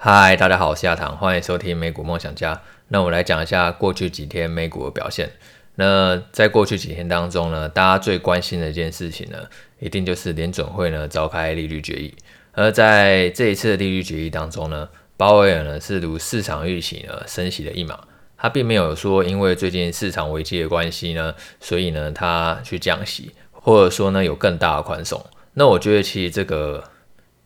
嗨，大家好，我是亚堂，欢迎收听美股梦想家。那我们来讲一下过去几天美股的表现。那在过去几天当中呢，大家最关心的一件事情呢，一定就是联准会呢召开利率决议。而在这一次的利率决议当中呢，鲍威尔呢是如市场预期呢升息了一码，他并没有说因为最近市场危机的关系呢，所以呢他去降息，或者说呢有更大的宽松。那我觉得其实这个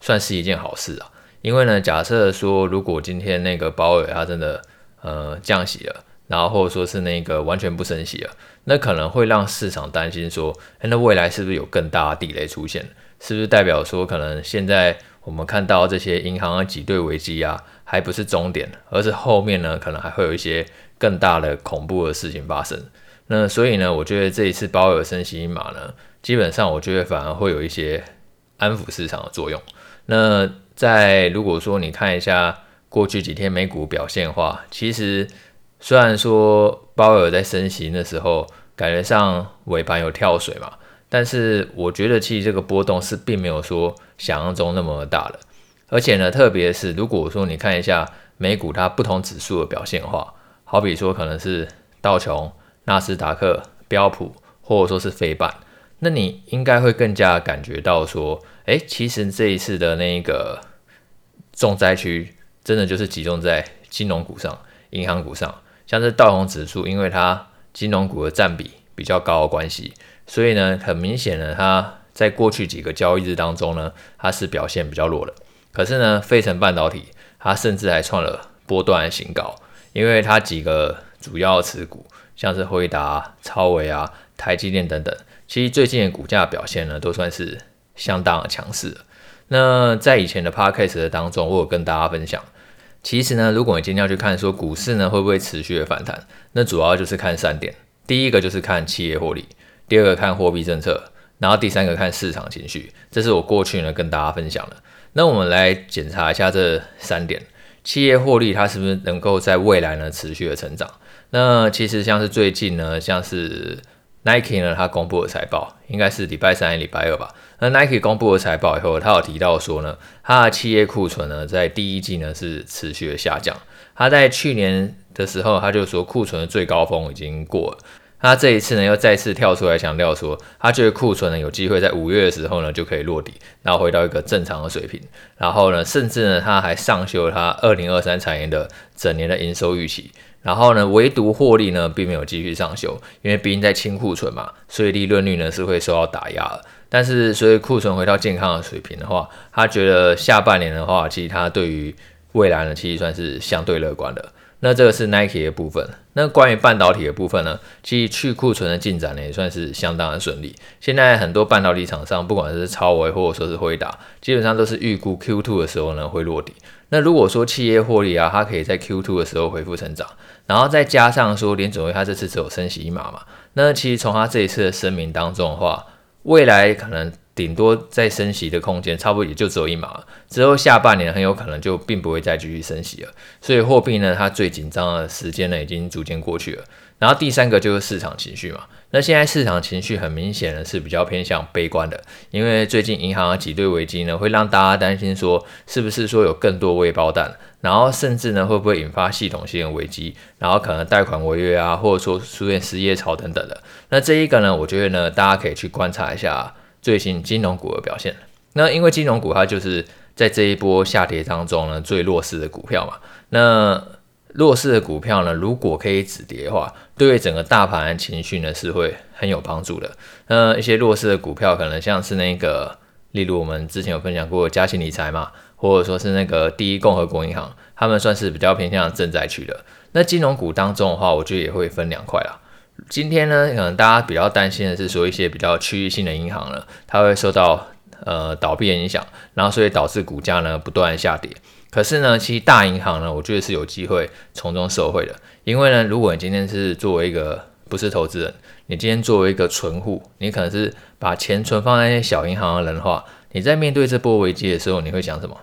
算是一件好事啊。因为呢，假设说如果今天那个鲍尔他真的呃降息了，然后或者说是那个完全不升息了，那可能会让市场担心说，那未来是不是有更大的地雷出现？是不是代表说可能现在我们看到这些银行的挤兑危机啊，还不是终点，而是后面呢可能还会有一些更大的恐怖的事情发生？那所以呢，我觉得这一次鲍尔升息一码呢，基本上我觉得反而会有一些安抚市场的作用。那在如果说你看一下过去几天美股表现的话，其实虽然说鲍尔在升息的时候感觉上尾盘有跳水嘛，但是我觉得其实这个波动是并没有说想象中那么大的。而且呢，特别是如果说你看一下美股它不同指数的表现的话，好比说可能是道琼、纳斯达克、标普，或者说是费半，那你应该会更加感觉到说，哎，其实这一次的那个。重灾区真的就是集中在金融股上、银行股上，像是道琼指数，因为它金融股的占比比较高的关系，所以呢，很明显呢，它在过去几个交易日当中呢，它是表现比较弱的。可是呢，费城半导体它甚至还创了波段新高，因为它几个主要持股，像是辉达、超微啊、台积电等等，其实最近的股价表现呢，都算是相当的强势。那在以前的 podcast 的当中，我有跟大家分享，其实呢，如果你今天要去看说股市呢会不会持续的反弹，那主要就是看三点，第一个就是看企业获利，第二个看货币政策，然后第三个看市场情绪，这是我过去呢跟大家分享的。那我们来检查一下这三点，企业获利它是不是能够在未来呢持续的成长？那其实像是最近呢，像是 Nike 呢，它公布了财报应该是礼拜三、礼拜二吧。那 Nike 公布了财报以后，他有提到说呢，它的企业库存呢，在第一季呢是持续的下降。他在去年的时候，他就说库存的最高峰已经过了。他这一次呢，又再次跳出来强调说，他觉得库存呢有机会在五月的时候呢就可以落底，然后回到一个正常的水平。然后呢，甚至呢，他还上修他二零二三财年的整年的营收预期。然后呢，唯独获利呢，并没有继续上修，因为毕竟在清库存嘛，所以利润率呢是会受到打压的。但是，所以库存回到健康的水平的话，他觉得下半年的话，其实他对于未来呢，其实算是相对乐观的。那这个是 Nike 的部分。那关于半导体的部分呢，其实去库存的进展呢，也算是相当的顺利。现在很多半导体厂商，不管是超微或者说是辉达，基本上都是预估 Q2 的时候呢会落底。那如果说企业获利啊，它可以在 Q2 的时候恢复成长，然后再加上说联准会它这次只有升息一码嘛，那其实从它这一次的声明当中的话，未来可能顶多再升息的空间，差不多也就只有一码。之后下半年很有可能就并不会再继续升息了。所以货币呢，它最紧张的时间呢，已经逐渐过去了。然后第三个就是市场情绪嘛。那现在市场情绪很明显的是比较偏向悲观的，因为最近银行的挤兑危机呢，会让大家担心说，是不是说有更多未爆弹，然后甚至呢会不会引发系统性的危机，然后可能贷款违约啊，或者说出现失业潮等等的。那这一个呢，我觉得呢，大家可以去观察一下最新金融股的表现。那因为金融股它就是在这一波下跌当中呢，最弱势的股票嘛。那弱势的股票呢，如果可以止跌的话，对整个大盘的情绪呢，是会很有帮助的。那一些弱势的股票，可能像是那个，例如我们之前有分享过嘉兴理财嘛，或者说是那个第一共和国银行，他们算是比较偏向正在区的。那金融股当中的话，我觉得也会分两块啦。今天呢，可能大家比较担心的是说一些比较区域性的银行呢，它会受到呃倒闭的影响，然后所以导致股价呢不断下跌。可是呢，其实大银行呢，我觉得是有机会从中受惠的。因为呢，如果你今天是作为一个不是投资人，你今天作为一个存户，你可能是把钱存放在那些小银行的人的话，你在面对这波危机的时候，你会想什么？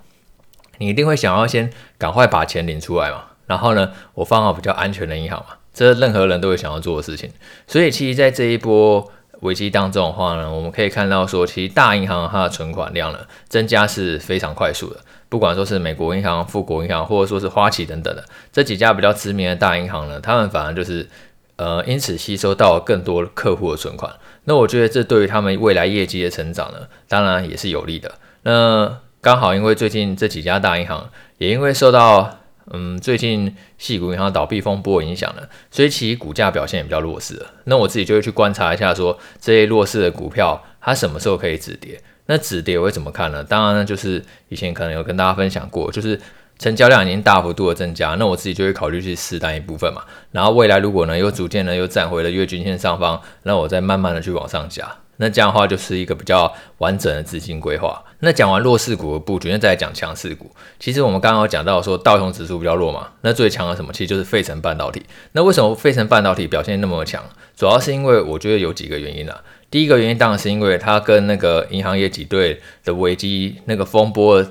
你一定会想要先赶快把钱领出来嘛。然后呢，我放好比较安全的银行嘛，这是任何人都会想要做的事情。所以，其实在这一波危机当中的话呢，我们可以看到说，其实大银行它的存款量呢增加是非常快速的。不管说是美国银行、富国银行，或者说是花旗等等的这几家比较知名的大银行呢，他们反而就是呃因此吸收到更多客户的存款。那我觉得这对于他们未来业绩的成长呢，当然也是有利的。那刚好因为最近这几家大银行也因为受到嗯最近矽谷银行倒闭风波影响了，所以其股价表现也比较弱势。那我自己就会去观察一下说，这些弱势的股票它什么时候可以止跌？那止跌我会怎么看呢？当然呢，就是以前可能有跟大家分享过，就是。成交量已经大幅度的增加，那我自己就会考虑去试单一部分嘛。然后未来如果呢又逐渐呢又站回了月均线上方，那我再慢慢的去往上加。那这样的话就是一个比较完整的资金规划。那讲完弱势股的布局，那再来讲强势股。其实我们刚刚有讲到说道琼指数比较弱嘛，那最强的什么？其实就是费城半导体。那为什么费城半导体表现那么强？主要是因为我觉得有几个原因啦。第一个原因当然是因为它跟那个银行业挤兑的危机那个风波。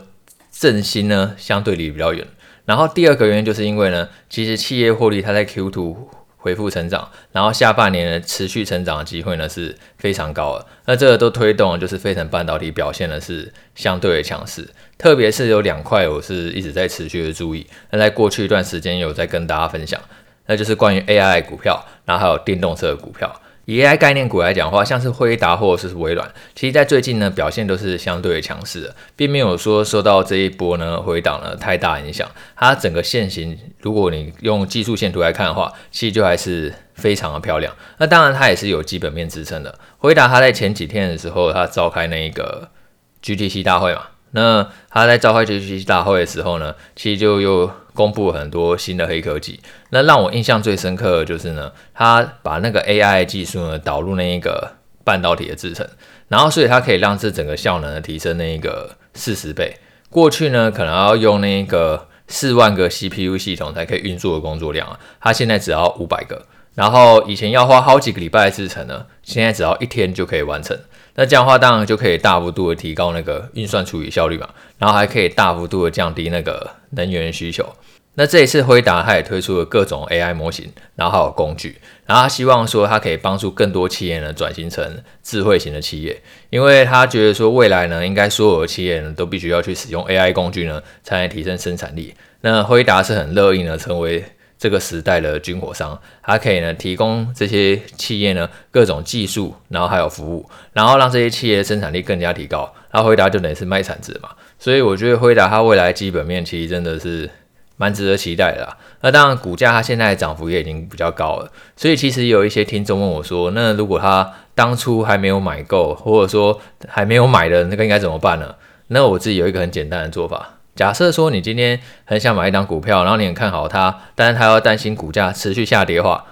振兴呢，相对离比较远。然后第二个原因就是因为呢，其实企业获利它在 Q2 恢复成长，然后下半年的持续成长的机会呢是非常高的。那这个都推动，就是费城半导体表现的是相对的强势。特别是有两块我是一直在持续的注意，那在过去一段时间有在跟大家分享，那就是关于 AI 股票，然后还有电动车的股票。以 AI 概念股来讲的话，像是辉达或者是微软，其实在最近呢表现都是相对强势的，并没有说受到这一波呢回档呢太大影响。它整个线型，如果你用技术线图来看的话，其实就还是非常的漂亮。那当然它也是有基本面支撑的。辉达它在前几天的时候，它召开那个 GTC 大会嘛，那它在召开 GTC 大会的时候呢，其实就又。公布很多新的黑科技，那让我印象最深刻的就是呢，他把那个 AI 技术呢导入那一个半导体的制程，然后所以它可以让这整个效能提升那一个四十倍。过去呢可能要用那个四万个 CPU 系统才可以运作的工作量啊，它现在只要五百个，然后以前要花好几个礼拜制程呢，现在只要一天就可以完成。那这样的话，当然就可以大幅度的提高那个运算处理效率嘛，然后还可以大幅度的降低那个能源需求。那这一次辉达它也推出了各种 AI 模型，然后还有工具，然后他希望说它可以帮助更多企业呢转型成智慧型的企业，因为他觉得说未来呢，应该所有的企业呢都必须要去使用 AI 工具呢，才能提升生产力。那辉达是很乐意呢成为。这个时代的军火商，它可以呢提供这些企业呢各种技术，然后还有服务，然后让这些企业生产力更加提高。那辉达就等于是卖产值嘛，所以我觉得辉达它未来基本面其实真的是蛮值得期待的啦。那当然股价它现在涨幅也已经比较高了，所以其实有一些听众问我说，那如果他当初还没有买够，或者说还没有买的那个应该怎么办呢？那我自己有一个很简单的做法。假设说你今天很想买一档股票，然后你很看好它，但是它要担心股价持续下跌的话，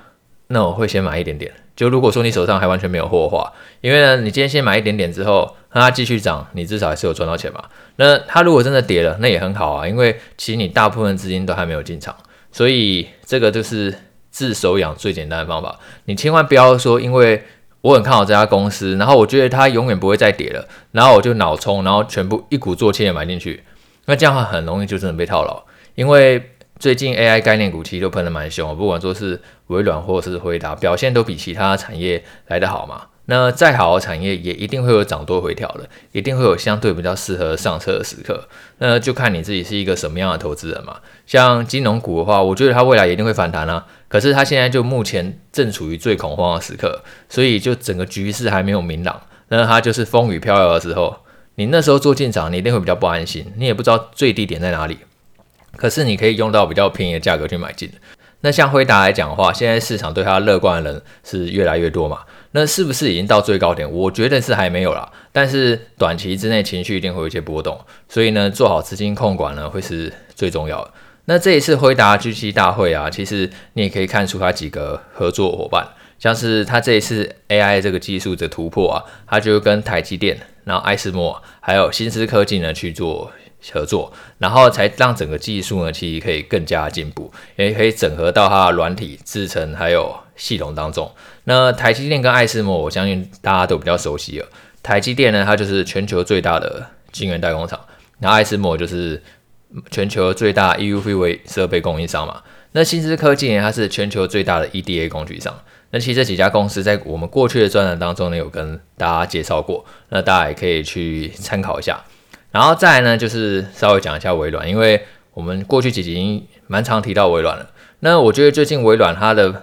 那我会先买一点点。就如果说你手上还完全没有货的话，因为呢，你今天先买一点点之后，让它继续涨，你至少还是有赚到钱嘛。那它如果真的跌了，那也很好啊，因为其实你大部分资金都还没有进场，所以这个就是自手养最简单的方法。你千万不要说，因为我很看好这家公司，然后我觉得它永远不会再跌了，然后我就脑冲，然后全部一鼓作气的买进去。那这样的话很容易就真的被套牢，因为最近 AI 概念股其实都喷得蛮凶，不管说是微软或者是回答，表现都比其他产业来得好嘛。那再好的产业也一定会有涨多回调的，一定会有相对比较适合上车的时刻。那就看你自己是一个什么样的投资人嘛。像金融股的话，我觉得它未来一定会反弹啊。可是它现在就目前正处于最恐慌的时刻，所以就整个局势还没有明朗，那它就是风雨飘摇的时候。你那时候做进场，你一定会比较不安心，你也不知道最低点在哪里。可是你可以用到比较便宜的价格去买进。那像辉达来讲的话，现在市场对它乐观的人是越来越多嘛？那是不是已经到最高点？我觉得是还没有啦。但是短期之内情绪一定会有一些波动，所以呢，做好资金控管呢会是最重要的。那这一次辉达 G7 大会啊，其实你也可以看出它几个合作伙伴。像是他这一次 AI 这个技术的突破啊，他就跟台积电、然后爱思摩还有新思科技呢去做合作，然后才让整个技术呢其实可以更加进步，也可以整合到它的软体制程还有系统当中。那台积电跟爱思摩，我相信大家都比较熟悉了。台积电呢，它就是全球最大的晶圆代工厂，然后艾斯摩就是全球最大 EUV 设备供应商嘛。那新思科技呢，它是全球最大的 EDA 工具商。那其实这几家公司在我们过去的专栏当中呢，有跟大家介绍过，那大家也可以去参考一下。然后再来呢，就是稍微讲一下微软，因为我们过去几集已经蛮常提到微软了。那我觉得最近微软它的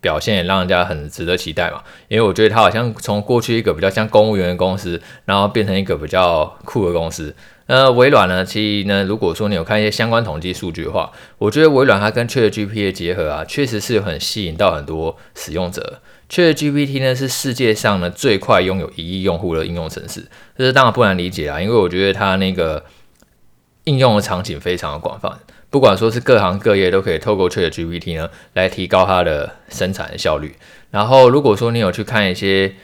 表现也让人家很值得期待嘛，因为我觉得它好像从过去一个比较像公务员的公司，然后变成一个比较酷的公司。那微软呢，其实呢，如果说你有看一些相关统计数据的话，我觉得微软它跟 ChatGPT 的结合啊，确实是很吸引到很多使用者。ChatGPT 呢是世界上呢最快拥有一亿用户的应用程式，这是当然不难理解啊，因为我觉得它那个应用的场景非常的广泛。不管说是各行各业都可以透过 ChatGPT 呢来提高它的生产的效率。然后，如果说你有去看一些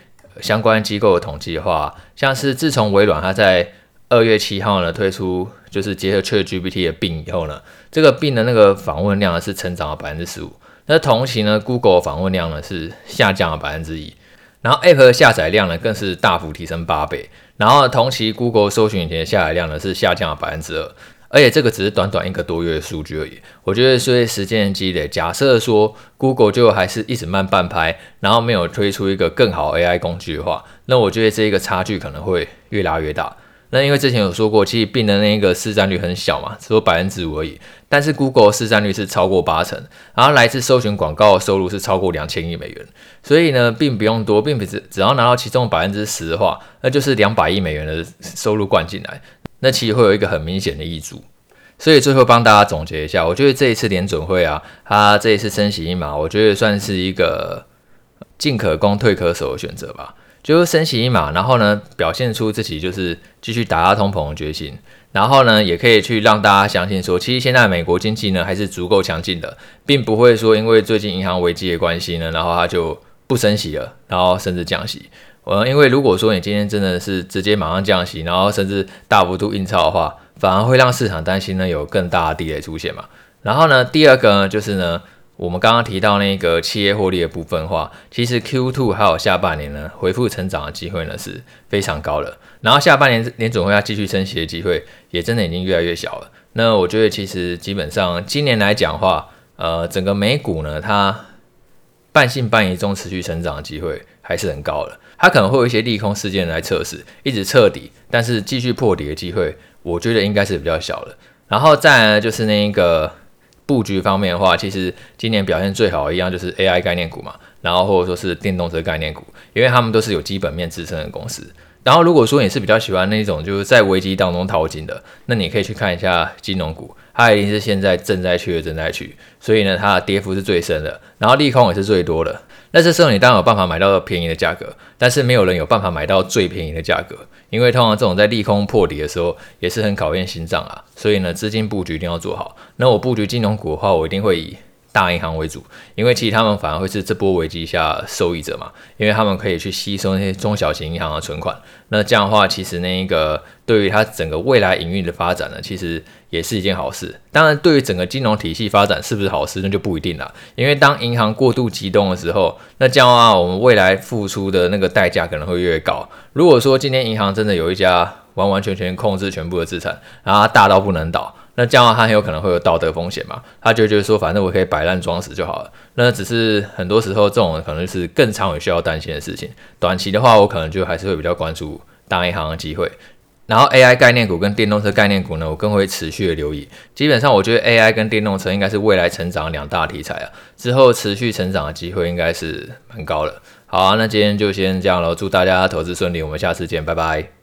相关机构的统计的话，像是自从微软它在二月七号呢推出就是结合 ChatGPT 的病以后呢，这个病的那个访问量呢是成长了百分之十五。那同期呢，Google 访问量呢是下降了百分之一，然后 App 的下载量呢更是大幅提升八倍。然后同期 Google 搜寻引擎的下载量呢是下降了百分之二。而且这个只是短短一个多月的数据而已。我觉得随着时间的积累，假设说 Google 就还是一直慢半拍，然后没有推出一个更好 AI 工具的话，那我觉得这个差距可能会越拉越大。那因为之前有说过，其实 Bing 的那个市占率很小嘛，只有百分之五而已。但是 Google 市占率是超过八成，然后来自搜寻广告的收入是超过两千亿美元。所以呢，并不用多，并不只只要拿到其中百分之十的话，那就是两百亿美元的收入灌进来。那其实会有一个很明显的挹注，所以最后帮大家总结一下，我觉得这一次联准会啊，它这一次升息一码，我觉得算是一个进可攻退可守的选择吧。就是升息一码，然后呢，表现出自己就是继续打压通膨的决心，然后呢，也可以去让大家相信说，其实现在美国经济呢还是足够强劲的，并不会说因为最近银行危机的关系呢，然后它就不升息了，然后甚至降息。呃，因为如果说你今天真的是直接马上降息，然后甚至大幅度印钞的话，反而会让市场担心呢有更大的地雷出现嘛。然后呢，第二个呢就是呢，我们刚刚提到那个企业获利的部分的话，其实 Q2 还有下半年呢恢复成长的机会呢是非常高的。然后下半年年总会要继续升息的机会也真的已经越来越小了。那我觉得其实基本上今年来讲的话，呃，整个美股呢它半信半疑中持续成长的机会还是很高的。它可能会有一些利空事件来测试，一直测底，但是继续破底的机会，我觉得应该是比较小的。然后再来，就是那一个布局方面的话，其实今年表现最好一样就是 AI 概念股嘛，然后或者说是电动车概念股，因为他们都是有基本面支撑的公司。然后如果说你是比较喜欢那种就是在危机当中淘金的，那你可以去看一下金融股，它一定是现在正在去的正在去，所以呢，它的跌幅是最深的，然后利空也是最多的。那这时候你当然有办法买到便宜的价格，但是没有人有办法买到最便宜的价格，因为通常这种在利空破底的时候也是很考验心脏啊。所以呢，资金布局一定要做好。那我布局金融股的话，我一定会以大银行为主，因为其实他们反而会是这波危机下受益者嘛，因为他们可以去吸收那些中小型银行的存款。那这样的话，其实那一个对于它整个未来营运的发展呢，其实。也是一件好事，当然，对于整个金融体系发展是不是好事，那就不一定了。因为当银行过度激动的时候，那这样的话，我们未来付出的那个代价可能会越高。如果说今天银行真的有一家完完全全控制全部的资产，然后它大到不能倒，那这样的话，很有可能会有道德风险嘛？他就觉得说，反正我可以摆烂装死就好了。那只是很多时候，这种可能是更长远需要担心的事情。短期的话，我可能就还是会比较关注大银行的机会。然后 AI 概念股跟电动车概念股呢，我更会持续的留意。基本上，我觉得 AI 跟电动车应该是未来成长两大题材啊，之后持续成长的机会应该是蛮高的。好啊，那今天就先这样喽，祝大家投资顺利，我们下次见，拜拜。